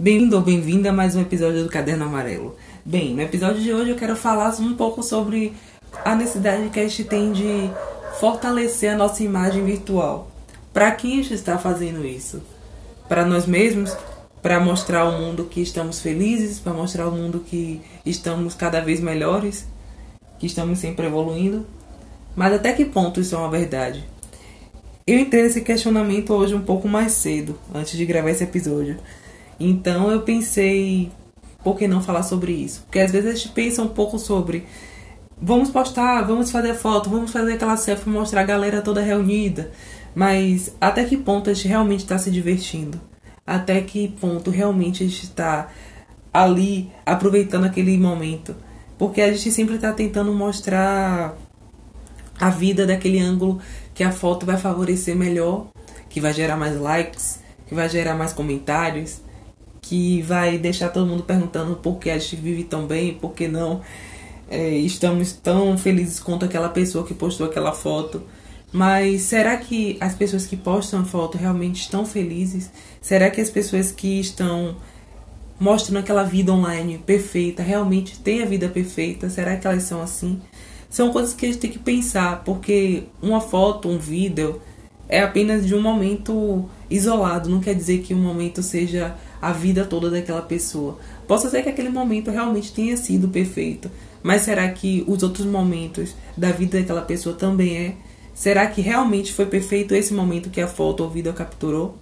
Bem-vindo ou bem-vinda a mais um episódio do Caderno Amarelo. Bem, no episódio de hoje eu quero falar um pouco sobre a necessidade que a gente tem de fortalecer a nossa imagem virtual. Para quem a gente está fazendo isso? Para nós mesmos? Para mostrar ao mundo que estamos felizes? Para mostrar ao mundo que estamos cada vez melhores? Que estamos sempre evoluindo? Mas até que ponto isso é uma verdade? Eu entrei nesse questionamento hoje um pouco mais cedo, antes de gravar esse episódio. Então eu pensei, por que não falar sobre isso? Porque às vezes a gente pensa um pouco sobre vamos postar, vamos fazer foto, vamos fazer aquela selfie, mostrar a galera toda reunida. Mas até que ponto a gente realmente está se divertindo? Até que ponto realmente a gente está ali aproveitando aquele momento? Porque a gente sempre está tentando mostrar a vida daquele ângulo que a foto vai favorecer melhor, que vai gerar mais likes, que vai gerar mais comentários, que vai deixar todo mundo perguntando por que a gente vive tão bem, por que não é, estamos tão felizes quanto aquela pessoa que postou aquela foto. Mas será que as pessoas que postam foto realmente estão felizes? Será que as pessoas que estão mostrando aquela vida online perfeita realmente têm a vida perfeita? Será que elas são assim? São coisas que a gente tem que pensar, porque uma foto, um vídeo é apenas de um momento isolado, não quer dizer que um momento seja a vida toda daquela pessoa. Posso ser que aquele momento realmente tenha sido perfeito, mas será que os outros momentos da vida daquela pessoa também é? Será que realmente foi perfeito esse momento que a foto ou vídeo capturou?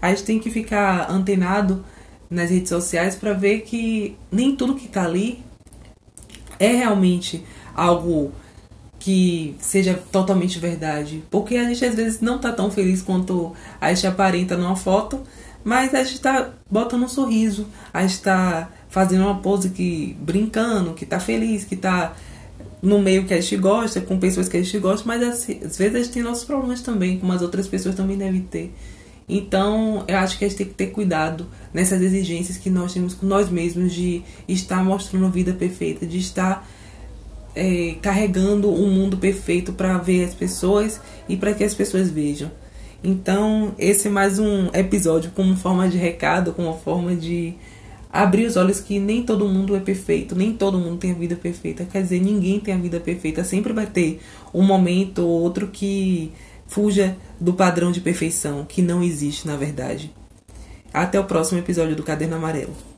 A gente tem que ficar antenado nas redes sociais para ver que nem tudo que está ali é realmente algo que seja totalmente verdade. Porque a gente às vezes não tá tão feliz quanto a gente aparenta numa foto, mas a gente tá botando um sorriso, a gente tá fazendo uma pose que brincando, que tá feliz, que tá no meio que a gente gosta, com pessoas que a gente gosta, mas às vezes a gente tem nossos problemas também, como as outras pessoas também devem ter. Então, eu acho que a gente tem que ter cuidado nessas exigências que nós temos com nós mesmos de estar mostrando vida perfeita, de estar é, carregando um mundo perfeito para ver as pessoas e para que as pessoas vejam. Então, esse é mais um episódio como forma de recado, como forma de abrir os olhos que nem todo mundo é perfeito, nem todo mundo tem a vida perfeita. Quer dizer, ninguém tem a vida perfeita. Sempre vai ter um momento ou outro que fuja do padrão de perfeição, que não existe na verdade. Até o próximo episódio do Caderno Amarelo.